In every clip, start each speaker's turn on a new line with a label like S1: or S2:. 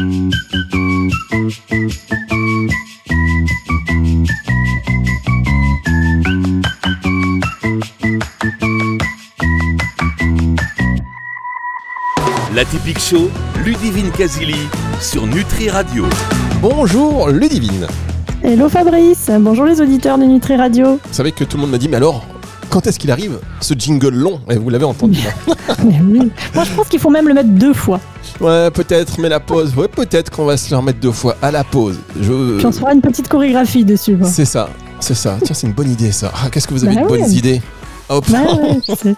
S1: La typique show, Ludivine Casili sur Nutri Radio.
S2: Bonjour Ludivine.
S3: Hello Fabrice, bonjour les auditeurs de Nutri Radio.
S2: Vous savez que tout le monde m'a dit, mais alors, quand est-ce qu'il arrive ce jingle long Et vous l'avez entendu là.
S3: Oui. Moi je pense qu'il faut même le mettre deux fois.
S2: Ouais, peut-être, mais la pause, ouais, peut-être qu'on va se le remettre deux fois à la pause. Je...
S3: Puis on se fera une petite chorégraphie dessus.
S2: C'est ça, c'est ça. Tiens, c'est une bonne idée ça. Ah, qu'est-ce que vous avez
S3: Bah
S2: de bonnes
S3: ouais.
S2: idées Hop.
S3: Ouais.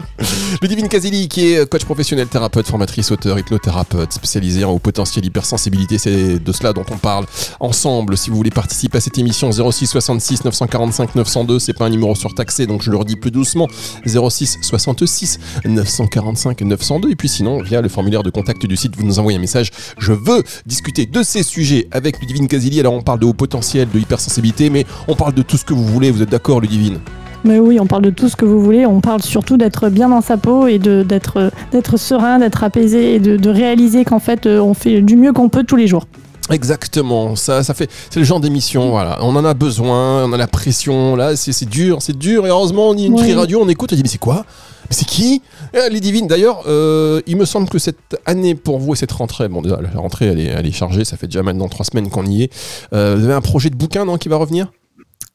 S2: Ludivine Casili, qui est coach professionnel, thérapeute, formatrice, auteur, hypnothérapeute, spécialisée en haut potentiel hypersensibilité. C'est de cela dont on parle ensemble. Si vous voulez participer à cette émission, 06 66 945 902, c'est pas un numéro surtaxé, donc je le redis plus doucement. 06 66 945 902. Et puis sinon, via le formulaire de contact du site, vous nous envoyez un message. Je veux discuter de ces sujets avec Ludivine Casili. Alors on parle de haut potentiel, de hypersensibilité, mais on parle de tout ce que vous voulez. Vous êtes d'accord, Ludivine
S3: Mais oui, on parle de tout ce que vous voulez. On parle surtout d'être bien dans sa peau et de- d'être d'être serein, d'être apaisé et de, de réaliser qu'en fait euh, on fait du mieux qu'on peut tous les jours.
S2: Exactement, ça, ça fait, c'est le genre d'émission, voilà. On en a besoin, on a la pression, là, c'est dur, c'est dur. Et heureusement, on y a une. Free Radio, on écoute, on dit mais c'est quoi? Mais c'est qui? Eh, Les divines. D'ailleurs, euh, il me semble que cette année pour vous et cette rentrée, bon déjà la rentrée elle est, elle est chargée, ça fait déjà maintenant trois semaines qu'on y est. Euh, vous avez un projet de bouquin non qui va revenir?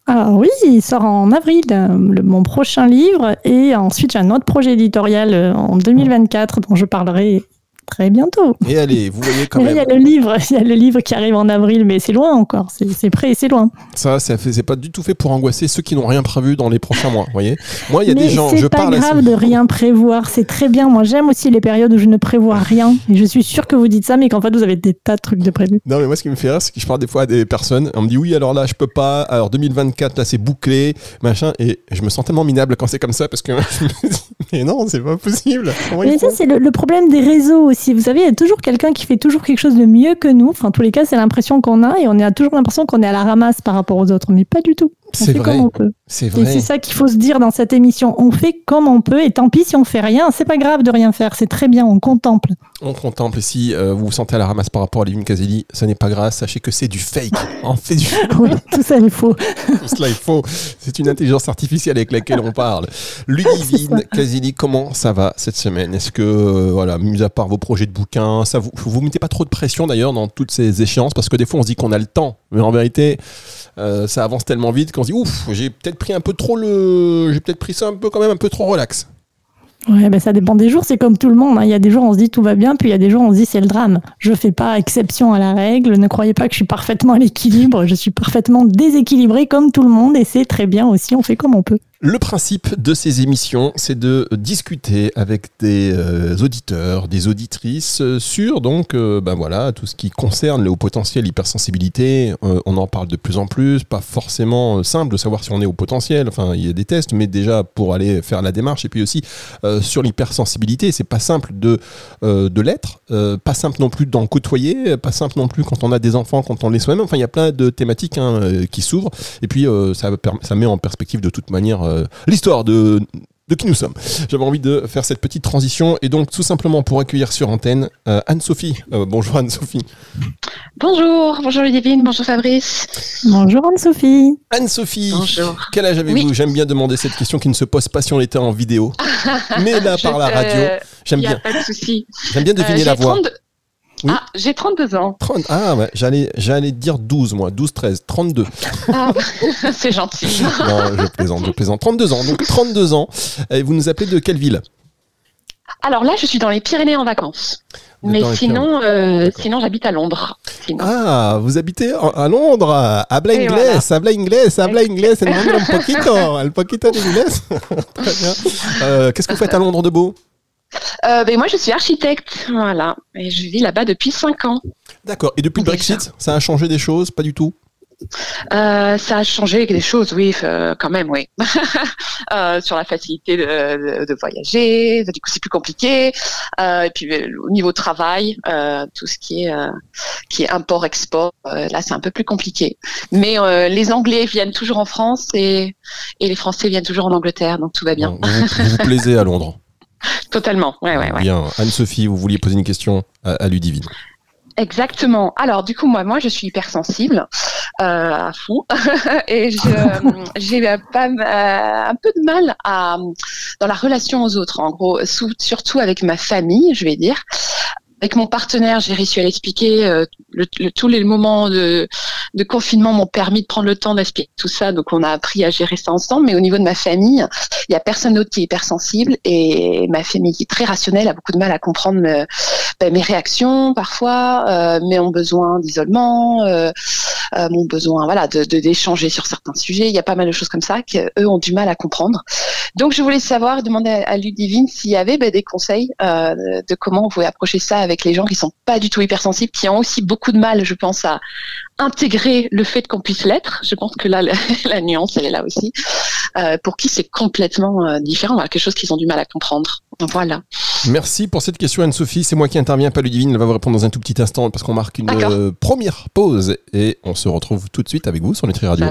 S3: Alors oui, il sort en avril, euh, mon prochain livre, et ensuite j'ai un autre projet éditorial euh, en 2024 dont je parlerai très bientôt.
S2: Et allez, vous voyez quand
S3: là, il y
S2: même,
S3: a le livre, il y a le livre qui arrive en avril, mais c'est loin encore, c'est c'est prêt et c'est loin.
S2: ça, ça fait- c'est pas du tout fait pour angoisser ceux qui n'ont rien prévu dans les prochains mois. Voyez Moi, il y a
S3: mais
S2: des gens, je
S3: c'est pas
S2: parle
S3: grave de rien prévoir, c'est très bien. Moi, j'aime aussi les périodes où je ne prévois rien. Et je suis sûre que vous dites ça, mais qu'en fait, vous avez des tas de trucs de prévu.
S2: Non, mais moi, ce qui me fait rire, c'est que je parle des fois à des personnes. On me dit oui, alors là, je peux pas. Alors 2024, là, c'est bouclé, machin. Et je me sens tellement minable quand c'est comme ça parce que je me dis, mais non, c'est pas possible. Comment
S3: Mais ça, c'est le, le problème des réseaux aussi. Vous savez, il y a toujours quelqu'un qui fait toujours quelque chose de mieux que nous. Enfin, en tous les cas, c'est l'impression qu'on a et on a toujours l'impression qu'on est à la ramasse par rapport aux autres. Mais pas du tout.
S2: C'est vrai. C'est
S3: Et
S2: vrai.
S3: c'est ça qu'il faut se dire dans cette émission. On fait comme on peut et tant pis si on fait rien. C'est pas grave de rien faire. C'est très bien. On contemple.
S2: On contemple. Et si euh, vous vous sentez à la ramasse par rapport à Livine Caselli, ça n'est pas grave. Sachez que c'est du fake. On fait du
S3: Oui, tout ça, il faut.
S2: tout cela, il faut. C'est une intelligence artificielle avec laquelle on parle. Ludivine Caselli, comment ça va cette semaine? Est-ce que, euh, voilà, mis à part vos projets de bouquins, ça vous, vous mettez pas trop de pression d'ailleurs dans toutes ces échéances Parce que des fois, on se dit qu'on a le temps. Mais en vérité, euh, ça avance tellement vite qu'on se dit, ouf, j'ai peut-être pris un peu trop le. J'ai peut-être pris ça un peu quand même un peu trop relax.
S3: Ouais, ben ça dépend des jours, c'est comme tout le monde. hein. Il y a des jours on se dit tout va bien, puis il y a des jours on se dit c'est le drame. Je fais pas exception à la règle, ne croyez pas que je suis parfaitement à l'équilibre, je suis parfaitement déséquilibrée comme tout le monde et c'est très bien aussi, on fait comme on peut.
S2: Le principe de ces émissions, c'est de discuter avec des euh, auditeurs, des auditrices euh, sur donc euh, ben voilà tout ce qui concerne le haut potentiel hypersensibilité. On en parle de plus en plus, pas forcément simple de savoir si on est au potentiel. Enfin, il y a des tests, mais déjà pour aller faire la démarche et puis aussi sur l'hypersensibilité, c'est pas simple de de l'être, pas simple non plus d'en côtoyer, pas simple non plus quand on a des enfants, quand on les soi-même. Enfin, il y a plein de thématiques hein, qui s'ouvrent. Et puis, ça, ça met en perspective de toute manière euh, l'histoire de, de qui nous sommes. J'avais envie de faire cette petite transition et donc tout simplement pour accueillir sur antenne euh, Anne-Sophie. Euh, bonjour Anne-Sophie.
S4: Bonjour, bonjour Ludivine, bonjour Fabrice.
S3: Bonjour Anne-Sophie.
S2: Anne-Sophie, quel âge avez-vous
S4: Oui.
S2: J'aime bien demander cette question qui ne se pose pas si on était en vidéo. Mais là, par la radio, j'aime bien,
S4: pas de souci.
S2: j'aime bien deviner
S4: Euh,
S2: la voix.
S4: 32
S2: Oui.
S4: Ah, j'ai 32 ans.
S2: 30 Ah ouais, j'allais, j'allais dire 12 moi, 12, 13, 32.
S4: Ah, c'est gentil.
S2: Non, je plaisante, je plaisante. 32 ans, donc 32 ans. Et vous nous appelez de quelle ville?
S4: Alors là, je suis dans les Pyrénées en vacances. Mais sinon, euh, sinon j'habite à Londres. Sinon.
S2: Ah, vous habitez à Londres. Habla inglés,
S4: voilà.
S2: habla inglés, habla inglés, un poquito, un poquito d'inglés. Très bien. Euh, Qu'est-ce que vous faites à Londres de beau?
S4: Euh, ben, moi, je suis architecte. Voilà. Et je vis là-bas depuis 5 ans.
S2: D'accord. Et depuis le. Brexit, ça a changé des choses Pas du tout?
S4: Euh, ça a changé des choses, oui, euh, quand même, oui. Euh, sur la facilité de, de- de voyager, du coup c'est plus compliqué. Et puis au niveau travail, tout ce qui est qui est import-export, là c'est un peu plus compliqué. Mais les Anglais viennent toujours en France et et les Français viennent toujours en Angleterre, donc tout va bien.
S2: Vous, vous vous plaisez à Londres
S4: Totalement, ouais, ouais, ouais.
S2: Bien. Anne-Sophie, vous vouliez poser une question à, à Ludivine.
S4: Exactement. Alors du coup moi moi je suis hypersensible euh, à fond et j'ai pas un peu de mal à dans la relation aux autres en gros surtout avec ma famille je vais dire avec mon partenaire, j'ai réussi à l'expliquer. Euh, le, tous les moments de, de confinement m'ont permis de prendre le temps d'expliquer tout ça. Donc, on a appris à gérer ça ensemble. Mais au niveau de ma famille, il y a personne d'autre qui est hypersensible. Et ma famille, qui est très rationnelle, a beaucoup de mal à comprendre me, ben, mes réactions parfois, euh, mon besoin d'isolement, euh, euh, mon besoin voilà de d'échanger sur certains sujets. Il y a pas mal de choses comme ça qu'eux ont du mal à comprendre. Donc, je voulais savoir, demander à Ludivine s'il y avait ben, des conseils euh, de comment on pouvait approcher ça avec les gens qui sont pas du tout hypersensibles, qui ont aussi beaucoup de mal, je pense, à intégrer le fait qu'on puisse l'être. Je pense que là, la, nuance, elle est là aussi. Euh, pour qui c'est complètement euh, différent, quelque chose qu'ils ont du mal à comprendre. Voilà.
S2: Merci pour cette question, Anne-Sophie. C'est moi qui interviens, pas Ludivine. Elle va vous répondre dans un tout petit instant parce qu'on marque une euh, première pause et on se retrouve tout de suite avec vous sur Nutri Radio.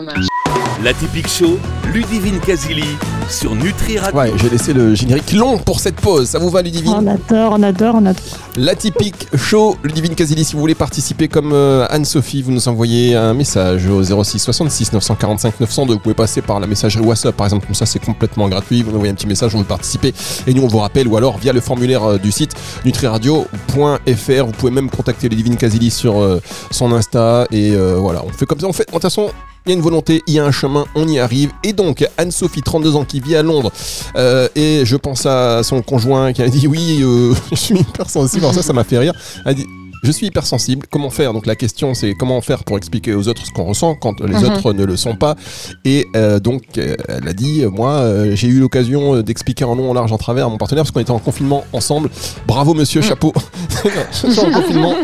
S1: La typique show, Ludivine Casili sur Nutri Radio.
S2: Ouais, j'ai laissé le générique long pour cette pause. Ça vous va, Ludivine
S3: On adore, on adore, on adore.
S2: La typique show, Ludivine Casili. Si vous voulez participer comme Anne-Sophie, vous nous envoyez un message au 06 66 945 902. Vous pouvez passer par la messagerie WhatsApp, par exemple, comme ça, c'est complètement gratuit. Vous nous envoyez un petit message, on veut participer et nous on vous rappelle ou alors via le formulaire euh, du site nutriradio.fr. Vous pouvez même contacter Ludivine Casili sur euh, son Insta et euh, voilà, on fait comme ça. On fait, de toute façon, il y a une volonté, il y a un chemin, on y arrive. Et donc, Anne-Sophie, 32 ans, qui vit à Londres, et je pense à son conjoint qui a dit Oui, je suis hyper sensible. Alors, ça, ça m'a fait rire. Elle a dit je suis hypersensible. Comment faire? Donc la question c'est comment faire pour expliquer aux autres ce qu'on ressent quand les mhm. autres ne le sont pas? Et euh, donc euh, elle a dit, moi euh, j'ai eu l'occasion d'expliquer en long, en large, en travers à mon partenaire parce qu'on était en confinement ensemble. Bravo monsieur, mhm. chapeau. je suis en confinement.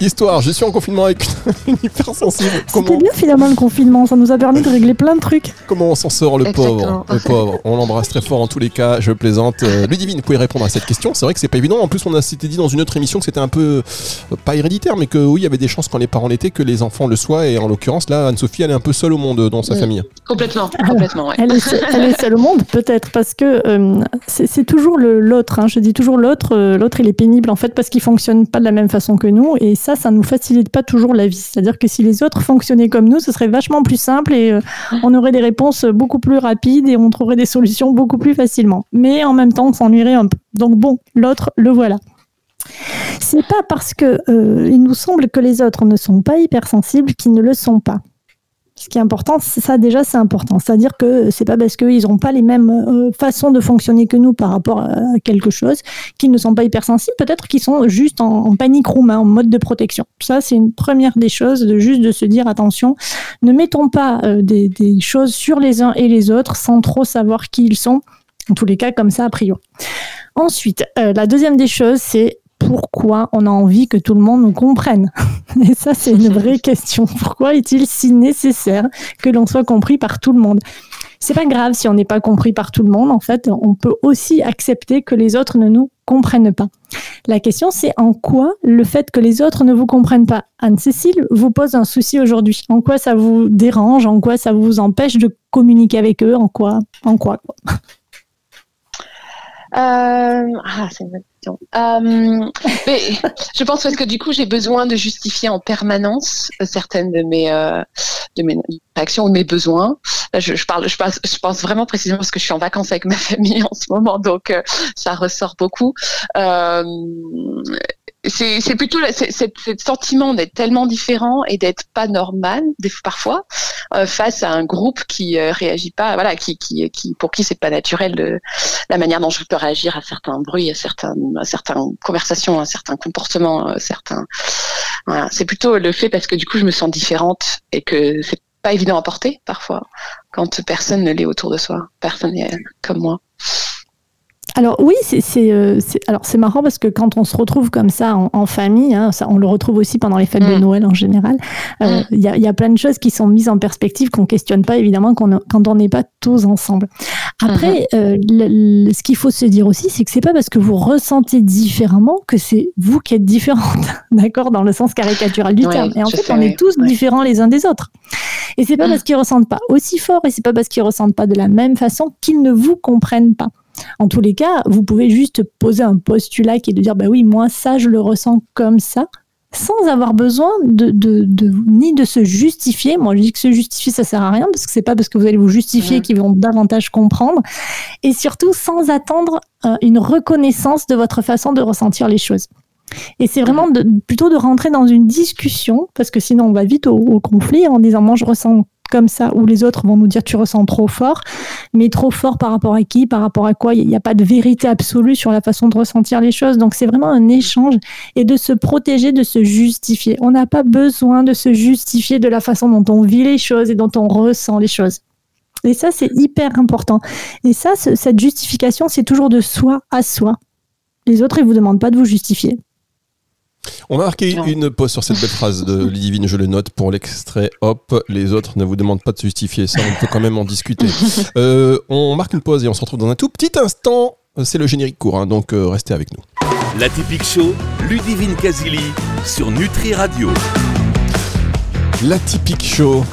S2: Histoire, je suis en confinement avec une hypersensible.
S3: C'était bien finalement le confinement, ça nous a permis de régler plein de trucs.
S2: Comment on s'en sort le pauvre, le pauvre. On l'embrasse très fort en tous les cas. Je plaisante. Ludivine, vous pouvez répondre à cette question. C'est vrai que c'est pas évident. En plus, on a dit dans une autre émission que c'était un peu pas héréditaire, mais que oui, il y avait des chances quand les parents l'étaient que les enfants le soient. Et en l'occurrence, là, Anne-Sophie, elle est un peu seule au monde dans sa famille.
S4: Complètement, complètement. Ouais.
S3: Elle, est seule, au monde, peut-être, parce que euh, c'est toujours l'autre. Hein. je dis toujours l'autre. Euh, l'autre, il est pénible en fait parce qu'il fonctionne pas de la même façon que nous, et ça, ça nous facilite pas toujours la vie. C'est-à-dire que si les autres fonctionnaient comme nous, ce serait vachement plus simple et euh, on aurait des réponses beaucoup plus rapides et on trouverait des solutions beaucoup plus facilement. Mais en même temps, on s'ennuierait un peu. Donc bon, l'autre, le voilà. C'est pas parce que euh, il nous semble que les autres ne sont pas hypersensibles qu'ils ne le sont pas. Ce qui est important, ça déjà c'est important. C'est-à-dire que c'est pas parce qu'ils n'ont pas les mêmes euh, façons de fonctionner que nous par rapport à quelque chose qu'ils ne sont pas hypersensibles. Peut-être qu'ils sont juste en, panique room, hein, en mode de protection. Ça c'est une première des choses, juste de se dire attention, ne mettons pas euh, des choses sur les uns et les autres sans trop savoir qui ils sont. En tous les cas, comme ça a priori. Ensuite, la deuxième des choses, c'est pourquoi on a envie que tout le monde nous comprenne. Et ça, c'est une vraie question. Pourquoi est-il si nécessaire que l'on soit compris par tout le monde? C'est pas grave si on n'est pas compris par tout le monde. En fait, on peut aussi accepter que les autres ne nous comprennent pas. La question, c'est en quoi le fait que les autres ne vous comprennent pas, Anne-Cécile, vous pose un souci aujourd'hui. En quoi ça vous dérange? En quoi ça vous empêche de communiquer avec eux? En quoi? En quoi, quoi?
S4: Ah, c'est une bonne question. Euh, mais je pense parce que du coup, j'ai besoin de justifier en permanence certaines de mes euh, de mes réactions ou de mes besoins. je, je, parle, je pense, je pense vraiment précisément parce que je suis en vacances avec ma famille en ce moment, donc euh, ça ressort beaucoup. C'est plutôt ce sentiment d'être tellement différent et d'être pas normal parfois euh, face à un groupe qui euh, réagit pas voilà qui qui, qui pour qui c'est pas naturel de, la manière dont je peux réagir à certains bruits à certaines à certaines conversations à certains comportements à certains voilà. C'est plutôt le fait parce que du coup je me sens différente et que c'est pas évident à porter parfois quand personne ne l'est autour de soi personne n'est comme moi
S3: alors oui, euh, c'est alors c'est marrant parce que quand on se retrouve comme ça en, famille, hein, ça, on le retrouve aussi pendant les fêtes de mm. Noël en général. Euh, mm. Il y, a, y, a, plein de choses qui sont mises en perspective qu'on questionne pas évidemment quand on, quand on n'est pas tous ensemble. Après, mm-hmm. euh, ce qu'il faut se dire aussi, c'est que c'est pas parce que vous ressentez différemment que c'est vous qui êtes différente, d'accord, dans le sens caricatural du terme. Et en fait, on est tous différents les uns des autres. Et c'est pas mm. parce qu'ils ressentent pas aussi fort et c'est pas parce qu'ils ressentent pas de la même façon qu'ils ne vous comprennent pas. En tous les cas, vous pouvez juste poser un postulat qui est de dire, bah oui, moi, ça, je le ressens comme ça. sans avoir besoin de, de, de, ni de se justifier. Moi, je dis que se justifier, ça sert à rien parce que c'est pas parce que vous allez vous justifier qu'ils vont davantage comprendre. Et surtout, sans attendre euh, une reconnaissance de votre façon de ressentir les choses. Et c'est vraiment de, plutôt de rentrer dans une discussion, parce que sinon on va vite au, au conflit en disant moi je ressens comme ça, où les autres vont nous dire tu ressens trop fort, mais trop fort par rapport à qui, par rapport à quoi? Il n'y a pas de vérité absolue sur la façon de ressentir les choses. Donc c'est vraiment un échange et de se protéger, de se justifier. On n'a pas besoin de se justifier de la façon dont on vit les choses et dont on ressent les choses. Et ça, c'est hyper important. Et ça, cette justification, c'est toujours de soi à soi. Les autres, ils vous demandent pas de vous justifier.
S2: On va marquer une pause sur cette belle phrase de Lidivine, je le note pour l'extrait. Hop, les autres ne vous demandent pas de justifier ça, on peut quand même en discuter. Euh, on marque une pause et on se retrouve dans un tout petit instant. C'est le générique court, hein, donc euh, restez avec nous.
S1: La typique show, Ludivine Casili sur Nutri Radio.
S2: La typique show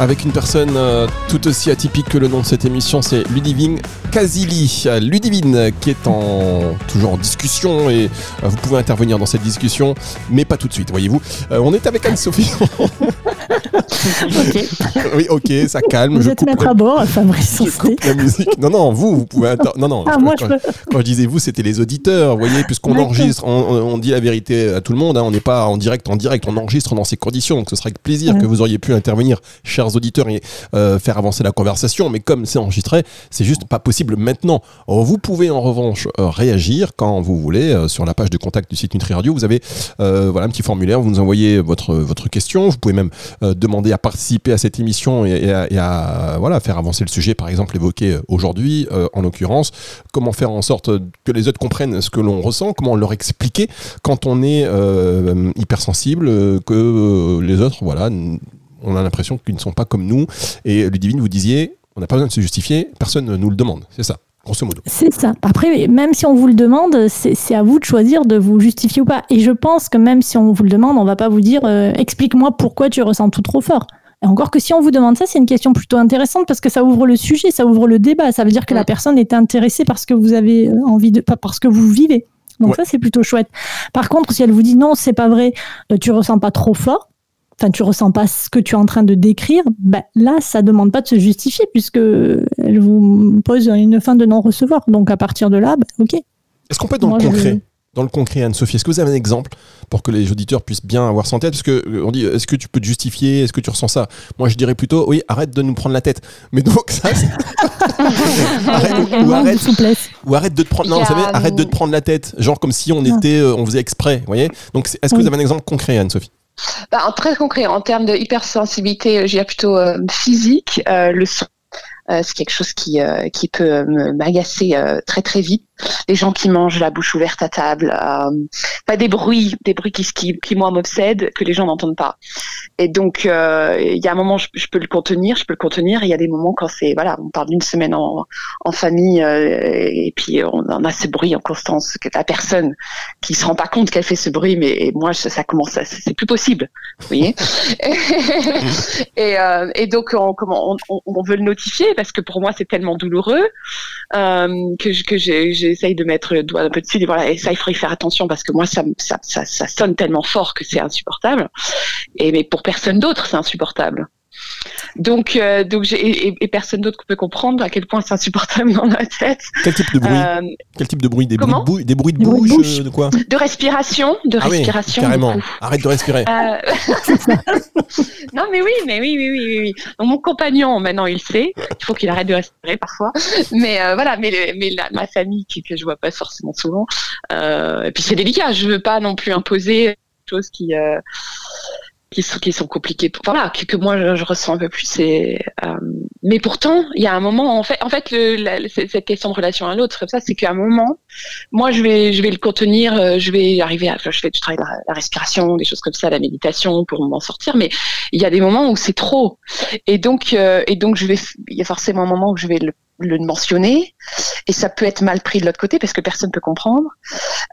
S2: avec une personne euh, tout aussi atypique que le nom de cette émission, c'est Ludivine Kazili. Ludivine qui est en, toujours en discussion et euh, vous pouvez intervenir dans cette discussion, mais pas tout de suite, voyez-vous. Euh, on est avec Anne-Sophie.
S3: ok.
S2: Oui, ok, ça calme.
S3: Vous êtes maître à bord, Fabrice.
S2: Je coupe la musique. Non, non, vous, vous pouvez. Non, non.
S3: Ah, moi,
S2: quand,
S3: je peux...
S2: quand je disais vous, c'était les auditeurs. Vous voyez, puisqu'on enregistre, on, on dit la vérité à tout le monde. hein, on n'est pas en direct, en direct. On enregistre dans ces conditions. Donc, ce serait avec plaisir
S3: Ouais.
S2: que vous auriez pu intervenir, chers auditeurs, et euh, faire avancer la conversation. Mais comme c'est enregistré, c'est juste pas possible maintenant. Alors, vous pouvez en revanche euh, réagir quand vous voulez euh, sur la page de contact du site Nutri Radio. Vous avez voilà un petit formulaire. Vous nous envoyez votre votre question. Vous pouvez même demander à participer à cette émission et, à, et à, voilà faire avancer le sujet, par exemple évoqué euh, aujourd'hui, euh, en l'occurrence. Comment faire en sorte que les autres comprennent ce que l'on ressent, comment leur expliquer quand on est euh, hypersensible, euh, que euh, les autres, voilà, on a l'impression qu'ils ne sont pas comme nous. Et Ludivine, vous disiez, on n'a pas besoin de se justifier, personne ne nous le demande. C'est ça, grosso modo.
S3: C'est ça. Après, même si on vous le demande, c'est à vous de choisir de vous justifier ou pas. Et je pense que même si on vous le demande, on va pas vous dire euh, explique-moi pourquoi tu ressens tout trop fort. Et encore que si on vous demande ça, c'est une question plutôt intéressante parce que ça ouvre le sujet, ça ouvre le débat. Ça veut dire que la personne est intéressée par ce que vous avez euh, envie de, pas parce que vous vivez. Donc
S2: Ouais.
S3: ça, c'est plutôt chouette. Par contre, si elle vous dit non, c'est pas vrai, euh, tu ressens pas trop fort, enfin tu ressens pas ce que tu es en train de décrire, ben là ça demande pas de se justifier puisque elle vous pose une fin de non recevoir. Donc à partir de là, ben, ok.
S2: Est-ce qu'on peut être dans
S3: Moi,
S2: le
S3: je-
S2: concret dans le concret, Anne-Sophie, est-ce que vous avez un exemple pour que les auditeurs puissent bien avoir ça en tête? Parce que euh, on dit, est-ce que tu peux te justifier? Est-ce que tu ressens ça? Moi, je dirais plutôt, oui, arrête de nous prendre la tête. Mais donc, ça, c'est- arrête, ou, arrête,
S3: souplesse.
S2: ou arrête de te prendre, non, vous savez, arrête de te prendre la tête. Genre comme si on était, euh, on faisait exprès, vous voyez? Donc, est-ce que
S3: Oui.
S2: vous avez un exemple concret, Anne-Sophie?
S4: Bah, très concret, en termes de hypersensibilité, euh, je dirais plutôt euh, physique, euh, le son. Euh, c'est quelque chose qui, euh, qui peut m'agacer euh, très très vite. Les gens qui mangent la bouche ouverte à table, pas des bruits, des bruits qui, qui, moi m'obsèdent, que les gens n'entendent pas. Et donc il y a un moment je, peux le contenir, je peux le contenir. Il y a des moments quand c'est voilà, on parle d'une semaine en, famille et puis on a ce bruit en constance que la personne qui se rend pas compte qu'elle fait ce bruit, mais moi ça, ça commence, c'est plus possible, vous voyez. et, donc on- on veut le notifier parce que pour moi c'est tellement douloureux euh, que j'essaye de mettre le doigt un peu dessus et et ça il faudrait faire attention parce que moi ça, ça sonne tellement fort que c'est insupportable et mais pour personne d'autre c'est insupportable. Donc, euh, donc j'ai, et, et- personne d'autre peut comprendre à quel point c'est insupportable dans ma tête.
S2: Quel type de bruit
S4: Euh,
S2: Quel type de bruit Des bruits de, bouche, des bruits de
S3: de
S2: bouche, euh, de quoi
S4: de respiration, de
S2: Ah oui,
S4: respiration.
S2: carrément. Arrête de respirer.
S4: Euh, non, mais oui, mais oui, oui, oui, oui. Donc, mon compagnon, maintenant, il sait. Il faut qu'il arrête de respirer parfois. Mais voilà, mais, le- mais la- ma famille, qui, que je vois pas forcément souvent. Et puis c'est délicat. Je veux pas non plus imposer des choses qui qui sont qui sont compliquées. Voilà, que, que moi je, je ressens un peu plus. C'est. euh, mais pourtant, il y a un moment. En fait, en fait, le, la- cette question de relation à l'autre, comme ça, c'est qu'à un moment, moi, je vais, je vais le contenir, euh, je vais arriver à, je fais du travail la, la respiration, des choses comme ça, la méditation pour m'en sortir, mais il y a des moments où c'est trop. Et donc, euh, et donc, je vais, il y a forcément un moment où je vais le, le mentionner, et ça peut être mal pris de l'autre côté parce que personne peut comprendre.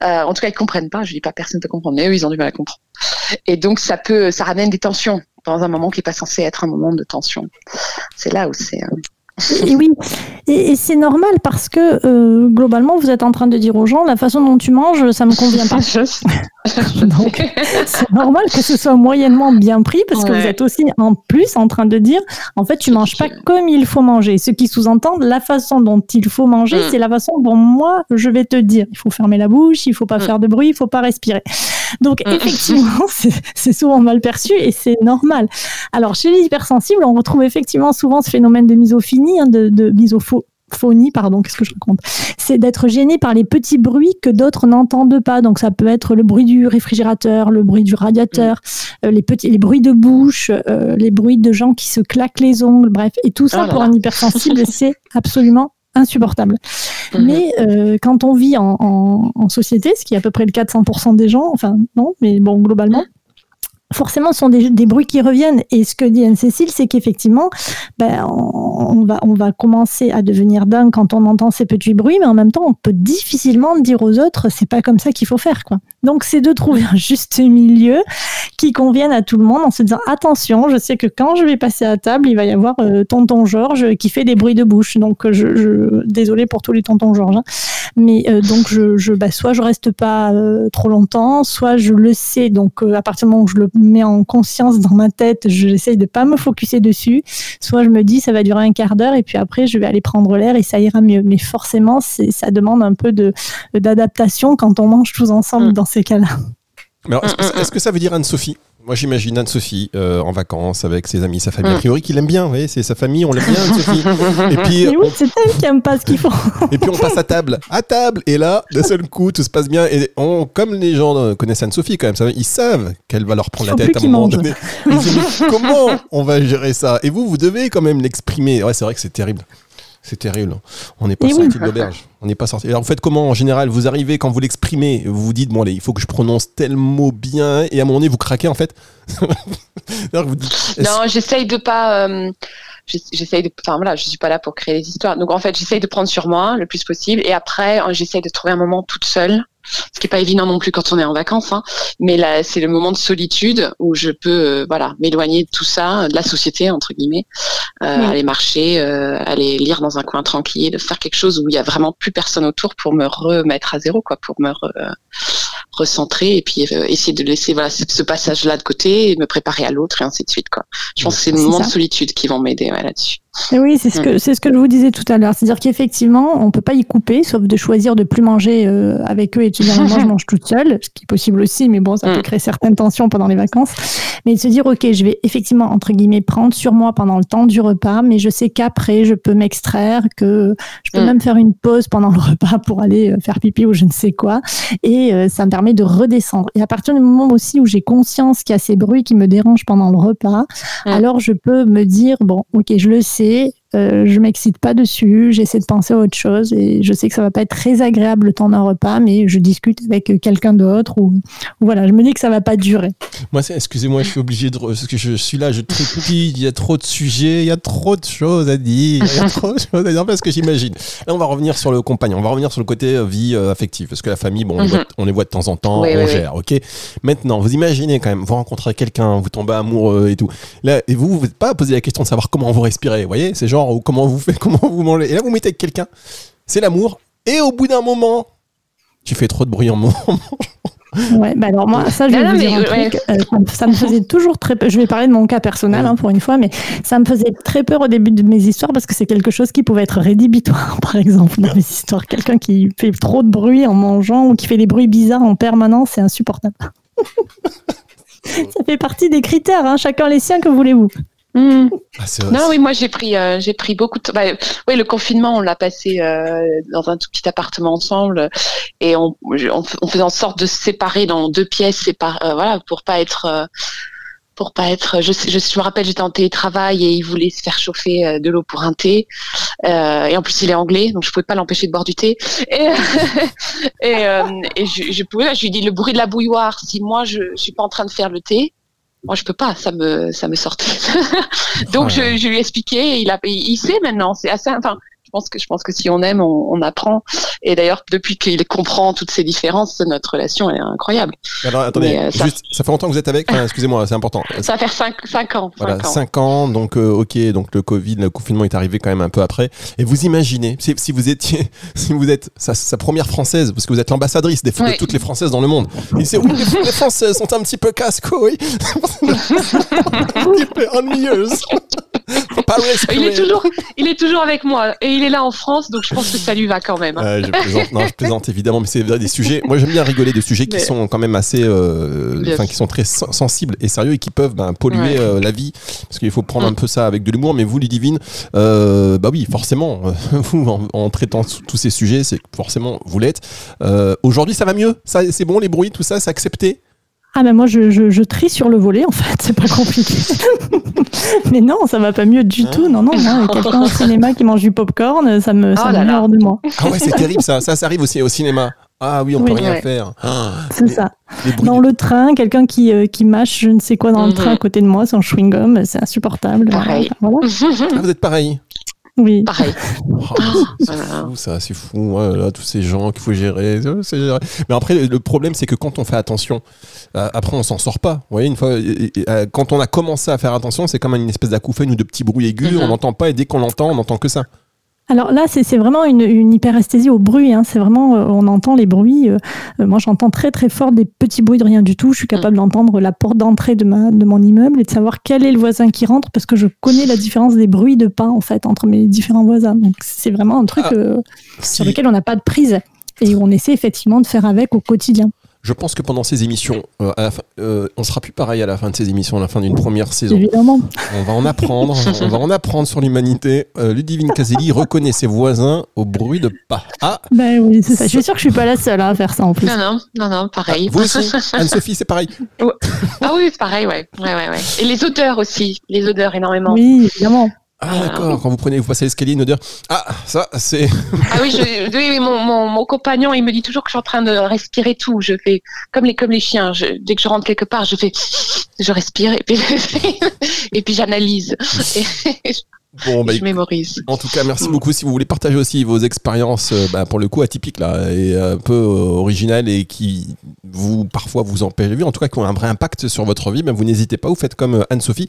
S4: Euh, en tout cas, ils comprennent pas. Je dis pas personne peut comprendre, mais eux, ils ont du mal à comprendre. Et donc, ça peut, ça ramène des tensions dans un moment qui est pas censé être un moment de tension. C'est là où c'est. euh,
S3: Et oui, et, c'est normal parce que euh, globalement, vous êtes en train de dire aux gens la façon dont tu manges, ça me convient pas. Donc, c'est normal que ce soit moyennement bien pris parce que vous êtes aussi en plus en train de dire en fait, tu manges pas comme il faut manger. Ce qui sous-entend la façon dont il faut manger, mm. c'est la façon dont moi je vais te dire. Il faut fermer la bouche, il faut pas mm. faire de bruit, il faut pas respirer. Donc, mm. effectivement, c'est souvent mal perçu et c'est normal. Alors, chez les hypersensibles, on retrouve effectivement souvent ce phénomène de misophonie, hein, de, de misophonie, pardon, qu'est-ce que je raconte? C'est d'être gêné par les petits bruits que d'autres n'entendent pas. Donc ça peut être le bruit du réfrigérateur, le bruit du radiateur, euh, les petits, les bruits de bouche, euh, les bruits de gens qui se claquent les ongles, bref. Et tout ça oh pour un hypersensible, c'est absolument insupportable. Mais euh, quand on vit en, en, société, ce qui est à peu près le 400% des gens, enfin non, mais bon, globalement, forcément, ce sont des, bruits qui reviennent. Et ce que dit Anne-Cécile, c'est qu'effectivement, ben, on, va, on va commencer à devenir dingue quand on entend ces petits bruits, mais en même temps, on peut difficilement dire aux autres, c'est pas comme ça qu'il faut faire. Quoi. Donc, c'est de trouver un juste milieu qui convienne à tout le monde en se disant, attention, je sais que quand je vais passer à table, il va y avoir euh, tonton Georges qui fait des bruits de bouche. Donc, je, désolé pour tous les tontons Georges. Hein. Mais euh, donc, je, je, bah, soit je reste pas euh, trop longtemps, soit je le sais. Donc, à partir du moment où je le mets en conscience dans ma tête, j'essaye de pas me focuser dessus. Soit je me dis ça va durer un quart d'heure et puis après je vais aller prendre l'air et ça ira mieux. Mais forcément, ça demande un peu de d'adaptation quand on mange tous ensemble mm. dans ces cas-là.
S2: Est-ce que, ça veut dire Anne-Sophie moi, j'imagine Anne-Sophie euh, en vacances avec ses amis, sa famille. A mm. priori, qu'il aime bien, oui, c'est sa famille, on l'aime bien, Anne-Sophie.
S3: Et puis, oui, c'est elle qui aime pas ce qu'ils font.
S2: et puis, on passe à table. À table. Et là, d'un seul coup, tout se passe bien. Et on, comme les gens connaissent Anne-Sophie, quand même, ils savent qu'elle va leur prendre la tête à un moment donné. Ils disent, comment on va gérer ça? Et vous, vous devez quand même l'exprimer. Ouais, c'est vrai que c'est terrible. C'est terrible. On n'est pas sorti de l'auberge. On n'est pas sorti. Alors, en fait, comment en général? Vous arrivez quand vous l'exprimez Vous vous dites bon, allez, il faut que je prononce tel mot bien, et à un moment donné, vous craquez en fait?
S4: non, j'essaye de pas. Euh, j'essaye de. Enfin voilà, je suis pas là pour créer des histoires. Donc en fait, j'essaye de prendre sur moi le plus possible, et après, j'essaye de trouver un moment toute seule ce qui est pas évident non plus quand on est en vacances. Hein. Mais là, c'est le moment de solitude où je peux, euh, voilà, m'éloigner de tout ça, de la société entre guillemets, euh, aller marcher, euh, aller lire dans un coin tranquille, faire quelque chose où il y a vraiment plus personne autour pour me remettre à zéro, quoi, pour me recentrer et puis essayer de laisser voilà ce passage-là de côté et me préparer à l'autre et ainsi de suite, quoi. Je pense que c'est le moment de solitude qui vont m'aider là-dessus
S3: oui, c'est ce que c'est ce que je vous disais tout à l'heure, c'est-à-dire qu'effectivement, on peut pas y couper, sauf de choisir de plus manger euh, avec eux et de se dire moi je mange toute seule, ce qui est possible aussi, mais bon, ça peut mm. créer certaines tensions pendant les vacances. Mais de se dire ok, je vais effectivement entre guillemets prendre sur moi pendant le temps du repas, mais je sais qu'après je peux m'extraire, que je peux mm. même faire une pause pendant le repas pour aller euh, faire pipi ou je ne sais quoi, et euh, ça me permet de redescendre. Et à partir du moment aussi où j'ai conscience qu'il y a ces bruits qui me dérangent pendant le repas, alors je peux me dire bon ok, je le sais euh, je m'excite pas dessus, j'essaie de penser à autre chose et je sais que ça va pas être très agréable le temps d'un repas, mais je discute avec quelqu'un d'autre ou, voilà, je me dis que ça va pas durer.
S2: Moi, excusez-moi, je suis obligé de parce que je suis là, je trépille, il y a trop de sujets, il y a trop de choses à dire, il y a trop de choses à dire parce que j'imagine. Là, on va revenir sur le compagnon, on va revenir sur le côté euh, vie euh, affective parce que la famille, bon, on, les voit de temps en temps, on gère, ok. Maintenant, vous imaginez quand même, vous rencontrez quelqu'un, vous tombez amoureux et tout. Là, et vous, vous n'êtes pas posé la question de savoir comment vous respirez, vous voyez, c'est genre ou comment vous faites, comment vous mangez. Et là, vous mettez avec quelqu'un, c'est l'amour. Et au bout d'un moment, tu fais trop de bruit en mangeant.
S3: Ouais, bah alors moi, ça, je vais vous dire un truc. Euh, ça, me faisait toujours très peur. Je vais parler de mon cas personnel hein, pour une fois, mais ça me faisait très peur au début de mes histoires parce que c'est quelque chose qui pouvait être rédhibitoire, par exemple, dans mes histoires. Quelqu'un qui fait trop de bruit en mangeant ou qui fait des bruits bizarres en permanence, c'est insupportable. ça fait partie des critères, hein, chacun les siens, que voulez-vous.
S4: Hmm. Ah, non, oui, moi j'ai pris, euh, j'ai pris beaucoup de. Bah, oui, le confinement, on l'a passé euh, dans un tout petit appartement ensemble, et on, on, faisait en sorte de se séparer dans deux pièces, sépar euh, voilà, pour pas être, pour pas être. Je, je, je me rappelle, j'étais en télétravail et il voulait se faire chauffer de l'eau pour un thé, et en plus il est anglais, donc je pouvais pas l'empêcher de boire du thé. Et, et, et je, je, pouvais, je lui dis le bruit de la bouilloire. Si moi je, je suis pas en train de faire le thé, moi je peux pas, ça me ça me sortait. Donc je, je, lui ai expliqué, il a il sait maintenant, c'est assez enfin Je pense que je pense que si on aime, on, on apprend. Et d'ailleurs, depuis qu'il comprend toutes ces différences, notre relation est incroyable.
S2: Alors attendez,
S4: Mais, euh, ça-
S2: juste, ça fait longtemps que vous êtes avec? Enfin, excusez-moi, c'est important.
S4: Ça va faire cinq, cinq ans. cinq
S2: Voilà,
S4: ans.
S2: 5 ans, donc euh, ok, donc le Covid, le confinement est arrivé quand même un peu après. Et vous imaginez, si, si vous étiez, si vous êtes sa, sa première française, parce que vous êtes l'ambassadrice des, de
S4: Ouais.
S2: toutes les françaises dans le monde. Et c'est oui, les, les françaises sont un petit peu casse-couilles, un peu ennuyeuses.
S4: Il est toujours, il est toujours avec moi et il est là en France, donc je pense que ça lui va quand même. hein.
S2: Ouais, je plaisante, non, je plaisante évidemment, mais c'est des sujets. Moi, j'aime bien rigoler de sujets qui
S4: Mais-
S2: sont quand même assez, euh, enfin, qui sont très sen- sensibles et sérieux et qui peuvent ben, polluer
S4: Ouais.
S2: euh, la vie, parce qu'il faut prendre
S4: Mm.
S2: un peu ça avec de l'humour. Mais vous, Ludivine, euh, bah oui, forcément, euh, vous en, en traitant tous ces sujets, c'est forcément vous l'êtes. Euh, Aujourd'hui, ça va mieux? Ça, c'est bon, les bruits, tout ça, c'est accepté?
S3: Ah ben moi je, je, je trie sur le volet en fait, c'est pas compliqué. Mais non, ça va pas mieux du tout. Non, non, moi, quelqu'un au cinéma qui mange du popcorn, ça me, ça
S4: Oh
S3: me
S4: là
S3: met
S4: là.
S3: hors de moi.
S2: Ah ouais, c'est terrible ça. Ça, ça arrive aussi au cinéma. Ah oui, on peut rien
S4: Ouais.
S2: faire. Ah,
S3: C'est ça. Dans le train, quelqu'un qui, euh, qui mâche je ne sais quoi dans le
S4: Mhm.
S3: train à côté de moi, son chewing-gum, c'est insupportable.
S4: Pareil.
S3: Voilà.
S2: Ah, vous êtes pareil.
S3: Oui.
S4: Pareil.
S2: Oh, c'est
S4: voilà.
S2: fou, ça, c'est fou. Là là, tous ces gens qu'il faut gérer, euh, c'est. Mais après, le- problème, c'est que quand on fait attention, euh, après, on s'en sort pas. Vous voyez, une fois, euh, quand on a commencé à faire attention, c'est comme une espèce d'acouphène ou de petits bruits aigus.
S4: Mhm.
S2: On n'entend pas, et dès qu'on l'entend, on n'entend que ça.
S3: Alors là, c'est vraiment une, une hyperesthésie au bruit. hein. C'est vraiment, euh, on entend les bruits. euh, euh, moi, j'entends très très fort des petits bruits de rien du tout. Je suis capable d'entendre la porte d'entrée de, ma, de mon immeuble et de savoir quel est le voisin qui rentre parce que je connais la différence des bruits de pas en fait entre mes différents voisins. Donc c'est vraiment un truc
S2: Ah.
S3: euh,
S2: Si-
S3: sur lequel on n'a pas de prise et où on essaie effectivement de faire avec au quotidien.
S2: Je pense que pendant ces émissions, euh, à la fin- euh, on sera plus pareil à la fin de ces émissions, à la fin d'une première saison.
S3: Évidemment.
S2: On va en apprendre, on va en apprendre sur l'humanité. Euh, Ludivine Caselli reconnaît ses voisins au bruit de pas. Ah,
S3: Ben oui, c'est ça. Je suis sûre que je suis pas la seule hein, à faire ça en plus.
S4: Non, non, non, non, pareil.
S2: vous aussi, Anne-Sophie, c'est pareil.
S4: ah oui, c'est pareil, ouais. ouais, ouais, ouais. Et les odeurs aussi, les odeurs énormément.
S3: Oui, évidemment.
S2: Ah d'accord, quand vous prenez, vous passez l'escalier, une odeur. Ah, ça, c'est...
S4: Ah oui, je, oui, mon, mon, mon compagnon, il me dit toujours que je suis en train de respirer tout. Je fais comme les comme les chiens. Je, dès que je rentre quelque part, je fais, je respire et puis et puis j'analyse
S2: Bon, bah,
S4: je mémorise.
S2: En tout cas, merci beaucoup. Si vous voulez partager aussi vos expériences, euh, bah, pour le coup atypiques là, et un peu euh, originales et qui vous parfois vous empêchent de vivre, en tout cas qui ont un vrai impact sur votre vie, bah, vous n'hésitez pas. Vous faites comme euh, Anne-Sophie.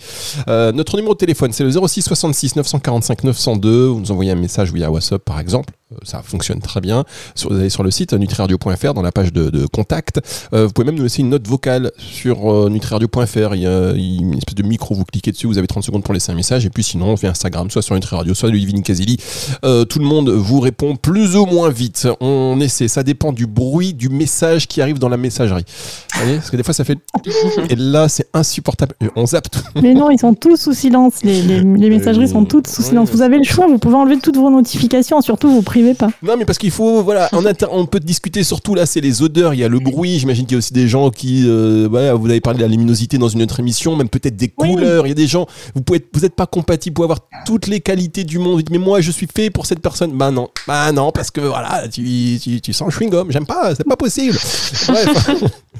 S2: Euh, notre numéro de téléphone, c'est le 06 66 945 902. Vous nous envoyez un message via WhatsApp par exemple. Euh, Ça fonctionne très bien. Sur, vous allez sur le site euh, nutriradio.fr dans la page de, de contact. Euh, vous pouvez même nous laisser une note vocale sur euh, nutriradio.fr. Il y a une espèce de micro, vous cliquez dessus, vous avez 30 secondes pour laisser un message. Et puis sinon, via Instagram, soit sur Nutriradio, soit Ludivine Casili. Euh, tout le monde vous répond plus ou moins vite. On essaie, ça dépend du bruit du message qui arrive dans la messagerie. Vous voyez Parce que des fois, ça fait. Et là, c'est insupportable. On zappe tout.
S3: Mais non, ils sont tous sous silence. Les, les, les messageries sont toutes sous silence. Vous avez le choix, vous pouvez enlever toutes vos notifications, surtout vous privez pas.
S2: Non, mais parce qu'il faut, voilà, en inter- on peut discuter surtout là, c'est les odeurs, il y a le bruit. J'imagine qu'il y a aussi des gens qui, euh, voilà, vous avez parlé de la luminosité dans une autre émission, même peut-être des
S3: Oui.
S2: couleurs. Il y a des gens, vous pouvez, être- vous n'êtes pas compatible, vous pouvez avoir toutes les qualités du monde. Vous dites, mais moi, je suis fait pour cette personne. Bah non, bah non, parce que voilà, tu, tu, tu sens le chewing gum. J'aime pas, c'est pas possible. Bref.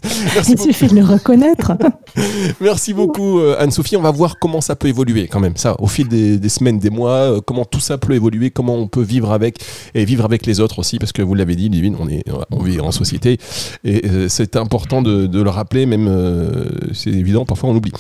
S2: Merci
S3: Il
S2: beaucoup.
S3: suffit de le reconnaître.
S2: Merci beaucoup euh, Anne-Sophie. On va voir comment ça peut évoluer quand même, ça, au fil des, des semaines, des mois, euh, comment tout ça peut évoluer, comment on peut vivre avec et vivre avec les autres aussi, parce que vous l'avez dit, Divine, on, est, on vit en société et euh, c'est important de, de le rappeler, même euh, c'est évident, parfois on l'oublie.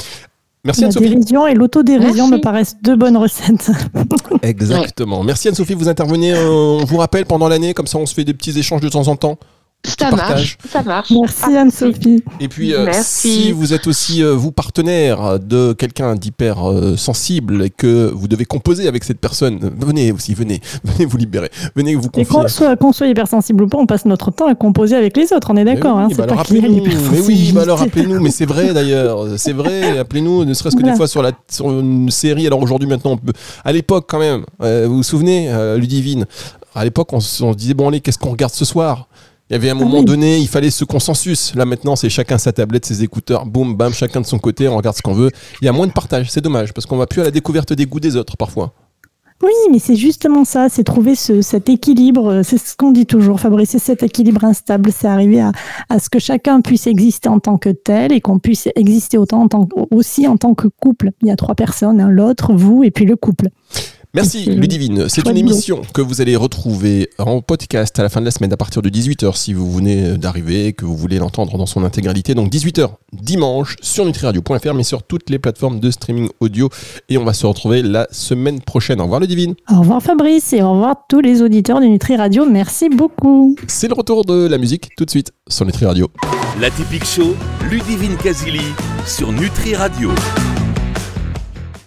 S2: Merci
S3: La
S2: Anne-Sophie.
S3: dérision et l'autodérision
S4: Merci.
S3: me paraissent deux bonnes recettes.
S2: Exactement. Merci Anne-Sophie, vous intervenez, euh, on vous rappelle pendant l'année, comme ça on se fait des petits échanges de temps en temps.
S4: Ça marche, ça marche.
S3: Merci Anne-Sophie.
S2: Et puis, euh,
S4: Merci.
S2: si vous êtes aussi, euh, vous, partenaire de quelqu'un d'hyper euh, sensible et que vous devez composer avec cette personne, venez aussi, venez, venez vous libérer, venez vous
S3: Et
S2: confier.
S3: qu'on soit, qu'on soit hypersensible ou pas, on passe notre temps à composer avec les autres, on est d'accord.
S2: oui,
S3: hein,
S2: bah
S3: c'est
S2: alors appelez-nous. Mais oui, bah alors appelez-nous. Mais c'est vrai d'ailleurs, c'est vrai. Appelez-nous, ne serait-ce que
S3: Voilà.
S2: des fois sur la sur une série. Alors aujourd'hui, maintenant, on peut. À l'époque, quand même, euh, vous vous souvenez, euh, Ludivine. À l'époque, on, se- on se disait bon allez, qu'est-ce qu'on regarde ce soir? Il y avait un moment
S3: Ah oui.
S2: donné, il fallait ce consensus. Là maintenant, c'est chacun sa tablette, ses écouteurs, boum, bam, chacun de son côté, on regarde ce qu'on veut. Il y a moins de partage, c'est dommage, parce qu'on va plus à la découverte des goûts des autres parfois.
S3: Oui, mais c'est justement ça, c'est trouver ce, cet équilibre, euh, c'est ce qu'on dit toujours, Fabrice, c'est cet équilibre instable, c'est arriver à, à ce que chacun puisse exister en tant que tel et qu'on puisse exister autant en tant, aussi en tant que couple. Il y a trois personnes, hein, l'autre, vous et puis le couple.
S2: Merci Ludivine. C'est une émission que vous allez retrouver en podcast à la fin de la semaine à partir de 18h si vous venez d'arriver, que vous voulez l'entendre dans son intégralité. Donc 18h dimanche sur nutriradio.fr mais sur toutes les plateformes de streaming audio. Et on va se retrouver la semaine prochaine. Au revoir Ludivine.
S3: Au revoir Fabrice et au revoir tous les auditeurs de Nutri Radio. Merci beaucoup.
S2: C'est le retour de la musique tout de suite sur Nutri Radio.
S1: L'atypique show, Ludivine Casili sur Nutri Radio.